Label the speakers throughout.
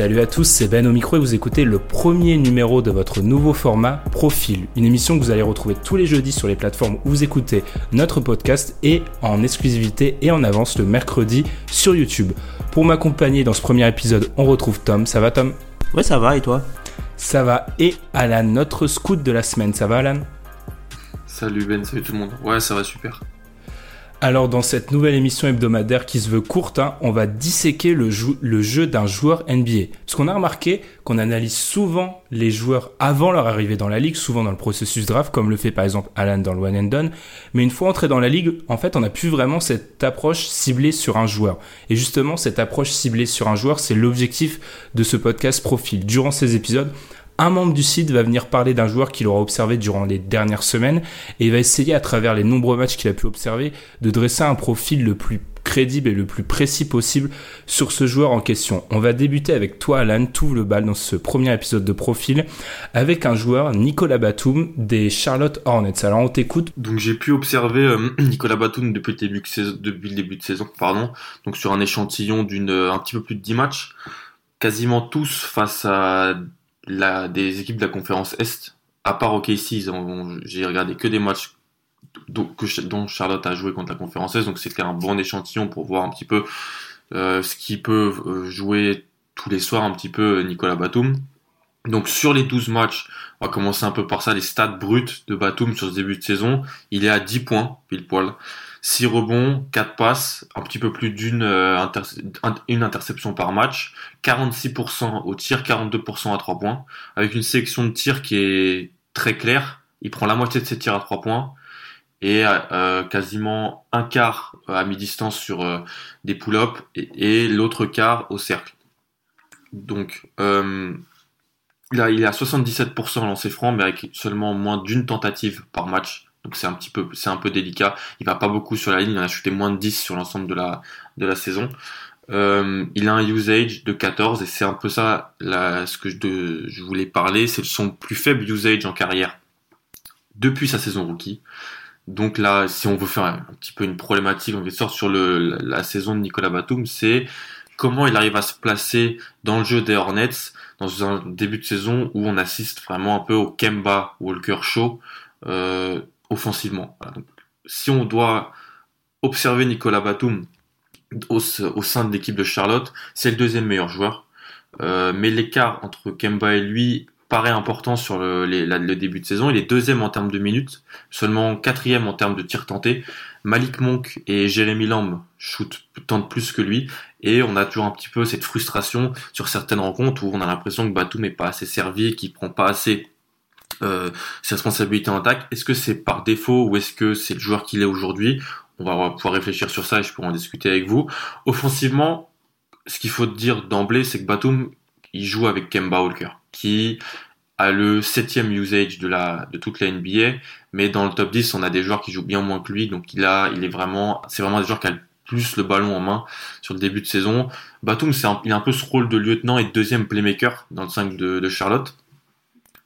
Speaker 1: Salut à tous, c'est Ben au micro et vous écoutez le premier numéro de votre nouveau format Profil, une émission que vous allez retrouver tous les jeudis sur les plateformes où vous écoutez notre podcast et en exclusivité et en avance le mercredi sur YouTube. Pour m'accompagner dans ce premier épisode, on retrouve Tom. Ça va Tom?
Speaker 2: Ouais, ça va, et toi?
Speaker 1: Ça va. Et Alan, notre scout de la semaine. Ça va Alan?
Speaker 3: Salut Ben, salut tout le monde. Ouais, ça va super.
Speaker 1: Alors dans cette nouvelle émission hebdomadaire qui se veut courte, hein, on va disséquer le, jeu d'un joueur NBA. Parce qu'on a remarqué qu'on analyse souvent les joueurs avant leur arrivée dans la ligue, souvent dans le processus draft, comme le fait par exemple Alan dans le One and Done. Mais une fois entré dans la ligue, en fait, on n'a plus vraiment cette approche ciblée sur un joueur. Et justement, cette approche ciblée sur un joueur, c'est l'objectif de ce podcast Profil. Durant ces épisodes, un membre du site va venir parler d'un joueur qu'il aura observé durant les dernières semaines et il va essayer à travers les nombreux matchs qu'il a pu observer de dresser un profil le plus crédible et le plus précis possible sur ce joueur en question. On va débuter avec toi Alan, tout le bal dans ce premier épisode de profil avec un joueur Nicolas Batum des Charlotte Hornets. Alors on t'écoute.
Speaker 3: Donc j'ai pu observer euh, Nicolas Batum depuis le début de saison, pardon. Donc sur un échantillon d'une euh, un petit peu plus de 10 matchs, quasiment tous face à la des équipes de la conférence Est, à part OKC, j'ai regardé que des matchs dont, Charlotte a joué contre la conférence Est, donc c'était un bon échantillon pour voir un petit peu euh, ce qui peut euh, jouer tous les soirs un petit peu euh, Nicolas Batum. Donc sur les 12 matchs, on va commencer un peu par ça, les stats brutes de Batum sur ce début de saison. Il est à 10 points, pile poil. 6 rebonds, 4 passes, un petit peu plus d'une euh, interception par match, 46% au tir, 42% à 3 points, avec une sélection de tirs qui est très claire. Il prend la moitié de ses tirs à 3 points et euh, quasiment un quart à mi-distance sur euh, des pull-ups et, l'autre quart au cercle. Donc, euh, Là, il est à 77% lancé franc, mais avec seulement moins d'une tentative par match. Donc c'est un petit peu, c'est un peu délicat. Il va pas beaucoup sur la ligne. Il en a shooté moins de 10 sur l'ensemble de la de la saison. Euh, il a un usage de 14 et c'est un peu ça là, ce que je, de- je voulais parler. C'est son plus faible usage en carrière depuis sa saison rookie. Donc là, si on veut faire un, petit peu une problématique en quelque sorte sur le, la, la saison de Nicolas Batum, c'est comment il arrive à se placer dans le jeu des Hornets dans un début de saison où on assiste vraiment un peu au Kemba Walker Show euh, offensivement. Si on doit observer Nicolas Batum au, sein de l'équipe de Charlotte, c'est le deuxième meilleur joueur. Euh, mais l'écart entre Kemba et lui paraît important sur le début de saison. Il est deuxième en termes de minutes, seulement quatrième en termes de tirs tentés. Malik Monk et Jérémy Lamb shootent tentent plus que lui et on a toujours un petit peu cette frustration sur certaines rencontres où on a l'impression que Batum n'est pas assez servi et qu'il prend pas assez euh, ses responsabilités en attaque. Est-ce que c'est par défaut ou est-ce que c'est le joueur qu'il est aujourd'hui? On va pouvoir réfléchir sur ça et je pourrais en discuter avec vous. Offensivement, ce qu'il faut dire d'emblée, c'est que Batum, il joue avec Kemba Walker, qui a le septième usage de la de toute la NBA, mais dans le top 10, on a des joueurs qui jouent bien moins que lui, donc il a, il est vraiment, c'est vraiment des joueurs qui ont plus le ballon en main sur le début de saison. Batum, c'est il a un peu ce rôle de lieutenant et de deuxième playmaker dans le 5 de, de Charlotte.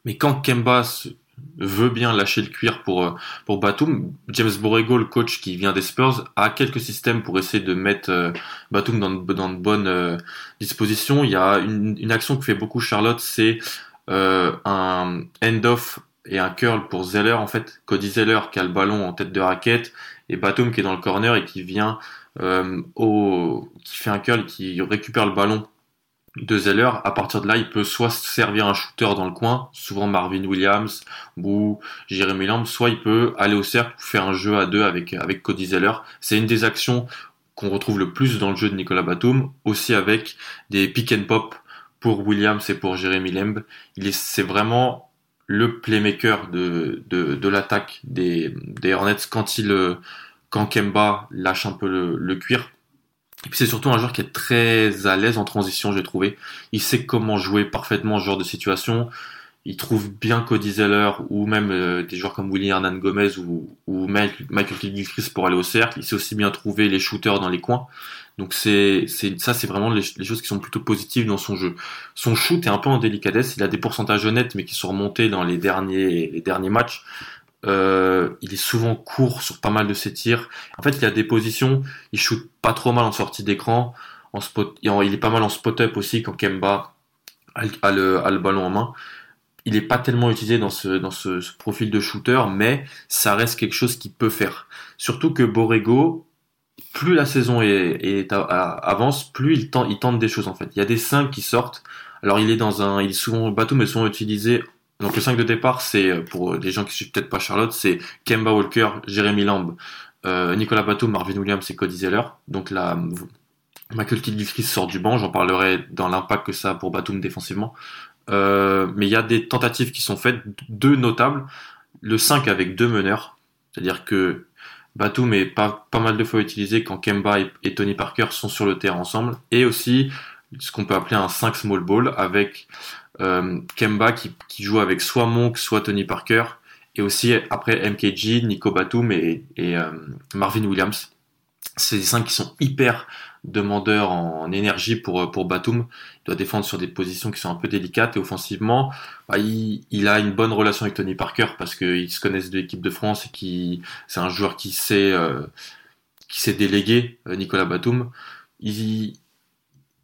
Speaker 3: Mais quand Kemba veut bien lâcher le cuir pour, euh, pour Batum, James Borrego, le coach qui vient des Spurs, a quelques systèmes pour essayer de mettre euh, Batum dans, dans de bonnes euh, dispositions. Il y a une, action que fait beaucoup Charlotte, c'est un end-off et un curl pour Zeller, en fait. Cody Zeller qui a le ballon en tête de raquette et Batum qui est dans le corner et qui vient au, qui fait un curl qui récupère le ballon de Zeller. À partir de là, il peut soit se servir un shooter dans le coin, souvent Marvin Williams ou Jeremy Lamb, soit il peut aller au cercle, faire un jeu à deux avec, avec Cody Zeller. C'est une des actions qu'on retrouve le plus dans le jeu de Nicolas Batum, aussi avec des pick and pop pour Williams et pour Jeremy Lamb. Il est, c'est vraiment le playmaker de, de, de l'attaque des, des Hornets quand il quand Kemba lâche un peu le, le cuir. Et puis c'est surtout un joueur qui est très à l'aise en transition, j'ai trouvé. Il sait comment jouer parfaitement ce genre de situation. Il trouve bien Cody Zeller ou même euh, des joueurs comme Willy Hernan Gomez ou, ou Michael Gilchrist pour aller au cercle. Il sait aussi bien trouver les shooters dans les coins. Donc c'est, ça, c'est vraiment les, choses qui sont plutôt positives dans son jeu. Son shoot est un peu en délicatesse. Il a des pourcentages honnêtes, mais qui sont remontés dans les derniers matchs. Euh, il est souvent court sur pas mal de ses tirs. En fait, il a des positions. Il shoot pas trop mal en sortie d'écran. En spot, il est pas mal en spot-up aussi quand Kemba a le, ballon en main il est pas tellement utilisé dans ce profil de shooter, mais ça reste quelque chose qu'il peut faire. Surtout que Borrego, plus la saison avance, plus il tente, des choses en fait. Il y a des 5 qui sortent. Alors il est dans un, il est souvent Batum mais souvent utilisé. Donc le 5 de départ, c'est pour des gens qui suivent peut-être pas Charlotte, c'est Kemba Walker, Jeremy Lamb, euh, Nicolas Batum, Marvin Williams et Cody Zeller. Donc la Michael Kidd sort du banc, j'en parlerai dans l'impact que ça a pour Batum défensivement. Euh, mais il y a des tentatives qui sont faites, deux notables. Le 5 avec deux meneurs, c'est-à-dire que Batum est pas, pas mal de fois utilisé quand Kemba et, Tony Parker sont sur le terrain ensemble. Et aussi ce qu'on peut appeler un 5 small ball avec euh, Kemba qui, joue avec soit Monk, soit Tony Parker. Et aussi après MKG, Nico Batum et, euh, Marvin Williams. C'est des 5 qui sont hyper demandeur en, énergie pour pour Batum. Il doit défendre sur des positions qui sont un peu délicates et offensivement, bah, il, a une bonne relation avec Tony Parker parce qu'ils se connaissent de l'équipe de France et c'est un joueur qui sait euh, qui s'est délégué euh, Nicolas Batum.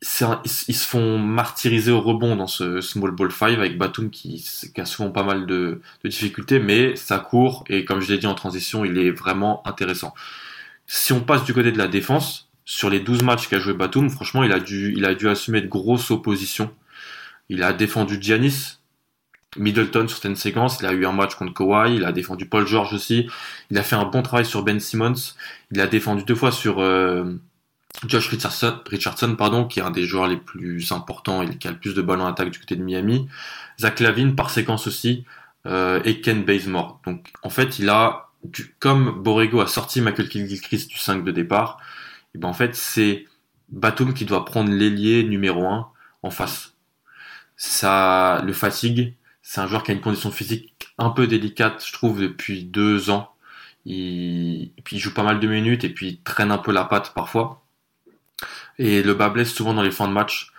Speaker 3: Ils, ils se font martyriser au rebond dans ce small ball 5 avec Batum qui, qui a souvent pas mal de, de difficultés, mais ça court et comme je l'ai dit en transition, il est vraiment intéressant. Si on passe du côté de la défense, sur les 12 matchs qu'a joué Batum, franchement, il a dû, il a dû assumer de grosses oppositions. Il a défendu Giannis, Middleton sur certaines séquences, il a eu un match contre Kawhi, il a défendu Paul George aussi, il a fait un bon travail sur Ben Simmons, il a défendu deux fois sur euh, Josh Richardson, pardon, qui est un des joueurs les plus importants et qui a le plus de ballons en attaque du côté de Miami, Zach Lavine par séquence aussi, euh, et Ken Bazemore. Donc en fait, il a, comme Borrego a sorti Michael Gilchrist du 5 de départ, et ben en fait c'est Batum qui doit prendre l'ailier numéro 1 en face. Ça le fatigue, c'est un joueur qui a une condition physique un peu délicate, je trouve, depuis deux ans. Il, il joue pas mal de minutes et puis il traîne un peu la patte parfois. Et le bas blesse souvent dans les fins de match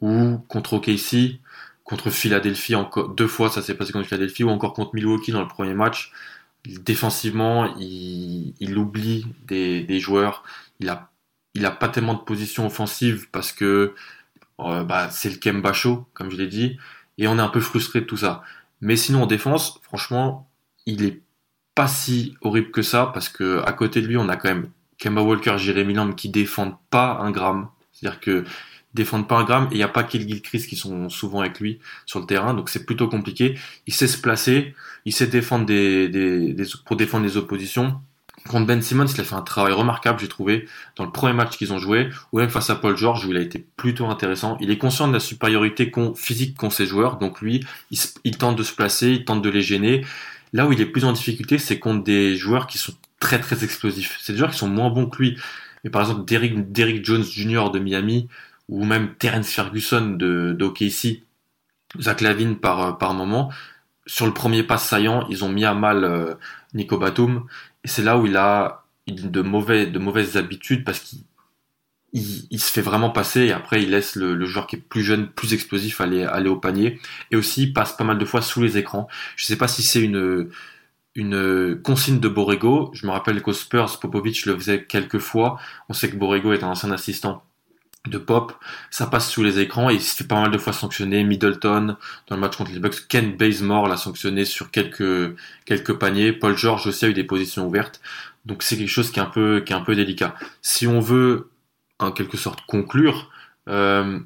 Speaker 3: ou contre OKC, contre Philadelphie encore deux fois, ça s'est passé contre Philadelphie ou encore contre Milwaukee dans le premier match. Défensivement, il, oublie des, joueurs. Il a a pas tellement de position offensive parce que euh, bah, c'est le Kemba show, comme je l'ai dit, et on est un peu frustré de tout ça. Mais sinon en défense, franchement, il est pas si horrible que ça parce que à côté de lui, on a quand même Kemba Walker, Jeremy Lamb qui défendent pas un gramme. C'est-à-dire que défendent pas un gramme et il n'y a pas Kill Gilchrist qui sont souvent avec lui sur le terrain, donc c'est plutôt compliqué. Il sait se placer, il sait défendre des, pour défendre les oppositions. Contre Ben Simmons, il a fait un travail remarquable, j'ai trouvé, dans le premier match qu'ils ont joué, ou même face à Paul George, où il a été plutôt intéressant. Il est conscient de la supériorité physique qu'ont ses joueurs, donc lui, il, tente de se placer, il tente de les gêner. Là où il est plus en difficulté, c'est contre des joueurs qui sont très très explosifs. C'est des joueurs qui sont moins bons que lui. Mais par exemple, Derrick, Jones Jr. de Miami, ou même Terence Ferguson de d'OKC, Zach Lavine par, par moment, sur le premier pas saillant, ils ont mis à mal euh, Nico Batum. Et c'est là où il a de, mauvais, de mauvaises habitudes parce qu'il il, se fait vraiment passer et après il laisse le, joueur qui est plus jeune, plus explosif aller, aller au panier. Et aussi il passe pas mal de fois sous les écrans. Je sais pas si c'est une, une consigne de Borrego. Je me rappelle qu'au Spurs, Popovic le faisait quelques fois. On sait que Borrego est un ancien assistant de pop, ça passe sous les écrans et il se fait pas mal de fois sanctionner. Middleton dans le match contre les Bucks, Ken Bazemore l'a sanctionné sur quelques quelques paniers. Paul George aussi a eu des positions ouvertes, donc c'est quelque chose qui est un peu qui est un peu délicat. Si on veut en quelque sorte conclure, euh,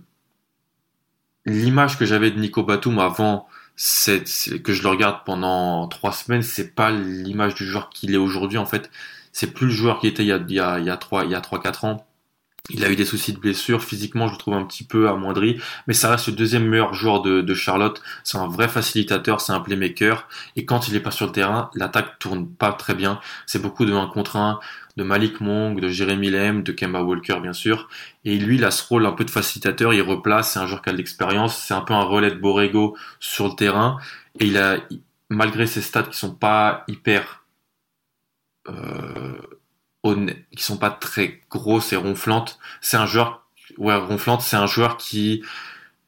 Speaker 3: l'image que j'avais de Nico Batum avant c'est que je le regarde pendant trois semaines, c'est pas l'image du joueur qu'il est aujourd'hui en fait. C'est plus le joueur qui était il y a il y a il y a trois il y a trois quatre ans Il a eu des soucis de blessure. Physiquement, je le trouve un petit peu amoindri. Mais ça reste le deuxième meilleur joueur de, Charlotte. C'est un vrai facilitateur, c'est un playmaker. Et quand il est pas sur le terrain, l'attaque tourne pas très bien. C'est beaucoup de 1 contre 1 de Malik Monk, de Jeremy Lem, de Kemba Walker, bien sûr. Et lui, il a ce rôle un peu de facilitateur. Il replace. C'est un joueur qui a de l'expérience. C'est un peu un relais de Borrego sur le terrain. Et il a, malgré ses stats qui sont pas hyper, euh, qui sont pas très grosses et ronflantes. C'est un joueur, ouais, ronflante, c'est un joueur qui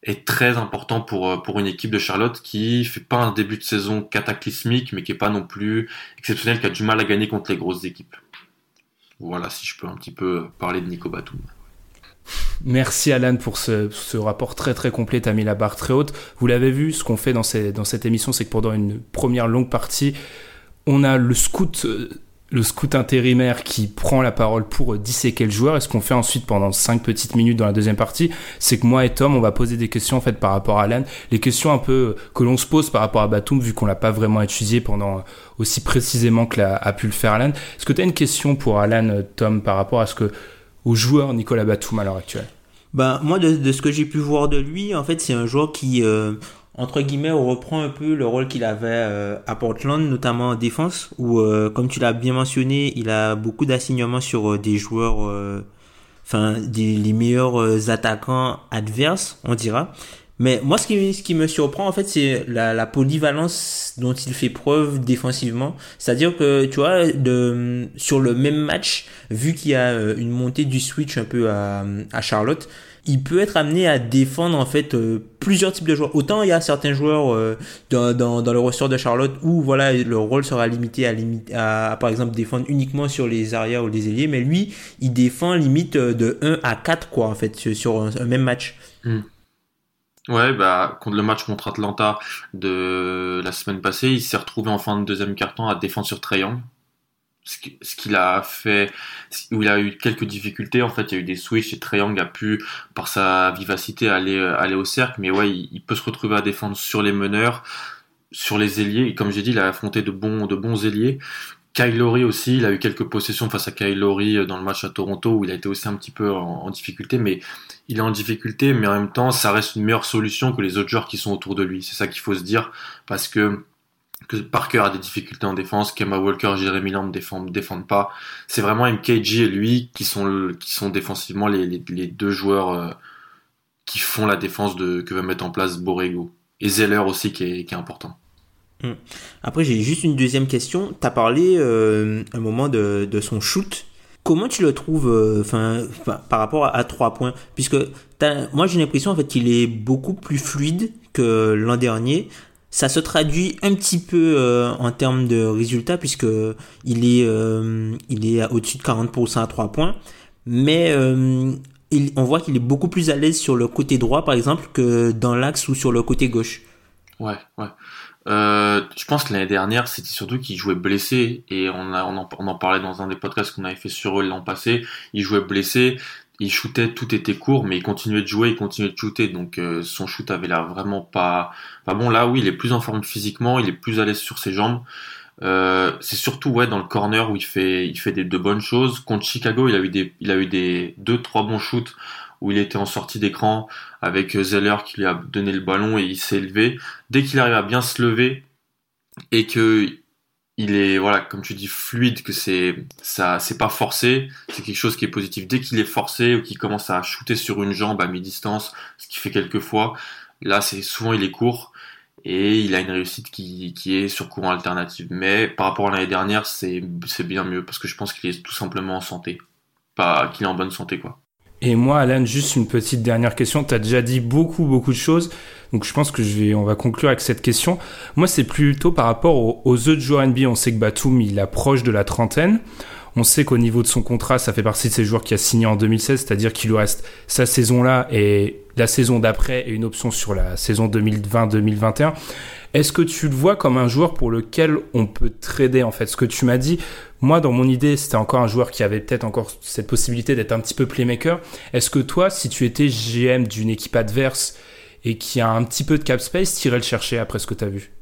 Speaker 3: est très important pour euh, pour une équipe de Charlotte qui fait pas un début de saison cataclysmique, mais qui est pas non plus exceptionnel, qui a du mal à gagner contre les grosses équipes. Voilà, si je peux un petit peu parler de Nico Batum.
Speaker 1: Merci Alan pour ce, rapport très très complet. T'as mis la barre très haute. Vous l'avez vu, ce qu'on fait dans cette émission, c'est que pendant une première longue partie, on a le scout euh, le scout intérimaire qui prend la parole pour disséquer le joueur. Et ce qu'on fait ensuite pendant 5 petites minutes dans la deuxième partie, c'est que moi et Tom, on va poser des questions en fait par rapport à Alan. Les questions un peu que l'on se pose par rapport à Batum, vu qu'on l'a pas vraiment étudié pendant aussi précisément que l'a, pu le faire Alan. Est-ce que tu as une question pour Alan, Tom, par rapport à ce que, au joueur Nicolas Batum à l'heure actuelle?
Speaker 2: Ben, moi, de, ce que j'ai pu voir de lui, en fait, c'est un joueur qui, euh, entre guillemets, on reprend un peu le rôle qu'il avait euh, à Portland, notamment en défense, où, euh, comme tu l'as bien mentionné, il a beaucoup d'assignements sur euh, des joueurs, enfin, des, les meilleurs attaquants adverses, on dira. Mais moi, ce qui, ce qui me surprend, en fait, c'est la, la polyvalence dont il fait preuve défensivement. C'est-à-dire que, tu vois, de, sur le même match, vu qu'il y a une montée du switch un peu à, à Charlotte, il peut être amené à défendre en fait euh, plusieurs types de joueurs. Autant il y a certains joueurs euh, dans, dans, dans, le ressort de Charlotte où voilà le rôle sera limité à, à, par exemple défendre uniquement sur les arrières ou les ailiers, mais lui il défend limite euh, de 1 à 4 quoi en fait sur un, même match.
Speaker 3: Hmm. Ouais, bah, contre le match contre Atlanta de la semaine passée, il s'est retrouvé en fin de deuxième quart-temps à défendre sur triangle ce qu'il a fait, où il a eu quelques difficultés. En fait, il y a eu des switches et Triangle a pu, par sa vivacité, aller, aller au cercle. Mais ouais, il, peut se retrouver à défendre sur les meneurs, sur les ailiers. Et comme j'ai dit, il a affronté de bons, de bons ailiers. Kyle Lowry aussi, il a eu quelques possessions face à Kyle Lowry euh, dans le match à Toronto où il a été aussi un petit peu en, difficulté, mais il est en difficulté, mais en même temps, ça reste une meilleure solution que les autres joueurs qui sont autour de lui. C'est ça qu'il faut se dire, parce que que Parker a des difficultés en défense, Kemba Walker, Jeremy Lamb défendent, défendent pas. C'est vraiment MKG et lui qui sont, qui sont défensivement les, deux joueurs euh, qui font la défense que va mettre en place Borrego. Et Zeller aussi qui est, important.
Speaker 2: Hmm. Après, j'ai juste une deuxième question. Tu as parlé euh, un moment de, son shoot. Comment tu le trouves euh, par rapport à, trois points? Puisque moi j'ai l'impression en fait qu'il est beaucoup plus fluide que l'an dernier ça se traduit un petit peu euh, en termes de résultats puisque il est euh, il est au-dessus de 40% à 3 points mais euh, on voit qu'il est beaucoup plus à l'aise sur le côté droit par exemple que dans l'axe ou sur le côté gauche.
Speaker 3: Ouais, ouais. je pense que l'année dernière, c'était surtout qu'il jouait blessé et on, a, on en parlait dans un des podcasts qu'on avait fait sur eux l'an passé. Il jouait blessé il shootait, tout était court, mais il continuait de jouer, il continuait de shooter, donc euh, son shoot avait l'air vraiment pas, bon. Là, oui, il est plus en forme physiquement, il est plus à l'aise sur ses jambes. Euh, c'est surtout ouais dans le corner où il fait, il fait des de bonnes choses. Contre Chicago, il a eu des, il a eu des deux, trois bons shoots où il était en sortie d'écran avec Zeller qui lui a donné le ballon et il s'est élevé. Dès qu'il arrive à bien se lever et que il est voilà comme tu dis fluide que c'est ça c'est pas forcé. C'est quelque chose qui est positif. Dès qu'il est forcé ou qu'il commence à shooter sur une jambe à mi-distance ce qu'il fait quelques fois là c'est souvent il est court et il a une réussite qui, qui est sur courant alternatif. Mais par rapport à l'année dernière c'est bien mieux parce que je pense qu'il est tout simplement en santé. Pas qu'il est en bonne santé quoi
Speaker 1: et moi, Alan, juste une petite dernière question. Tu as déjà dit beaucoup, beaucoup de choses. Donc je pense que je vais, on va conclure avec cette question. Moi, c'est plutôt par rapport aux, autres joueurs NBA. On sait que Batum, il approche de la trentaine. On sait qu'au niveau de son contrat, ça fait partie de ces joueurs qui a signé en 2016, c'est-à-dire qu'il lui reste sa saison-là et la saison d'après et une option sur la saison 2020-2021. Est-ce que tu le vois comme un joueur pour lequel on peut trader en fait? Ce que tu m'as dit, moi dans mon idée, c'était encore un joueur qui avait peut-être encore cette possibilité d'être un petit peu playmaker. Est-ce que toi, si tu étais GM d'une équipe adverse et qui a un petit peu de cap space, tu irais le chercher après ce que tu as vu?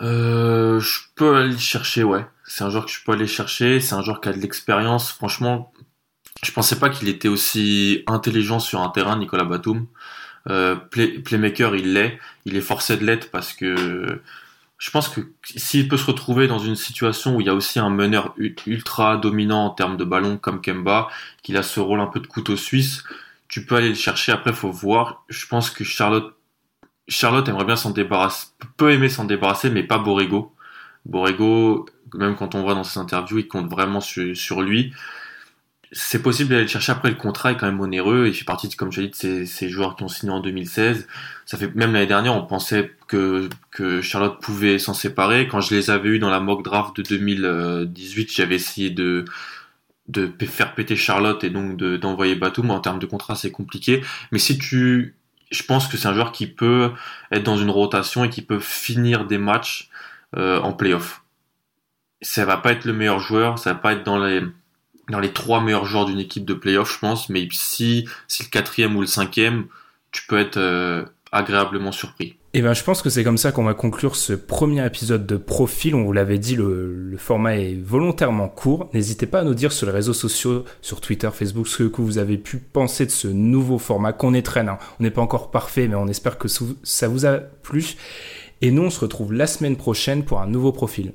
Speaker 3: Euh, Je peux aller le chercher, ouais. C'est un joueur que je peux aller chercher. C'est un joueur qui a de l'expérience. Franchement, je pensais pas qu'il était aussi intelligent sur un terrain, Nicolas Batum. Euh, playmaker, il l'est. Il est forcé de l'être parce que je pense que s'il peut se retrouver dans une situation où il y a aussi un meneur ultra dominant en termes de ballon comme Kemba, qu'il a ce rôle un peu de couteau suisse, tu peux aller le chercher. Après, faut voir. Je pense que Charlotte, Charlotte aimerait bien s'en débarrasser, peut aimer s'en débarrasser, mais pas Borrego. Borrego, même quand on voit dans ses interviews, il compte vraiment sur lui c'est possible d'aller le chercher. Après, le contrat est quand même onéreux. Il fait partie, de, comme je l'ai dit, de ces, joueurs qui ont signé en 2016. Ça fait même l'année dernière, on pensait que, Charlotte pouvait s'en séparer. Quand je les avais eus dans la mock draft de 2018, j'avais essayé de de faire péter Charlotte et donc d'envoyer Batum. En termes de contrat, c'est compliqué. Mais si tu, je pense que c'est un joueur qui peut être dans une rotation et qui peut finir des matchs euh, en playoff. Ça va pas être le meilleur joueur, ça va pas être dans les dans les trois meilleurs joueurs d'une équipe de playoff, je pense. Mais si, si le quatrième ou le cinquième, tu peux être euh, agréablement surpris.
Speaker 4: Et eh ben, je pense que c'est comme ça qu'on va conclure ce premier épisode de Profil. On vous l'avait dit, le, format est volontairement court. N'hésitez pas à nous dire sur les réseaux sociaux, sur Twitter, Facebook, ce que vous avez pu penser de ce nouveau format qu'on étraîne. Hein. On n'est pas encore parfait, mais on espère que ça vous a plu. Et nous, on se retrouve la semaine prochaine pour un nouveau profil.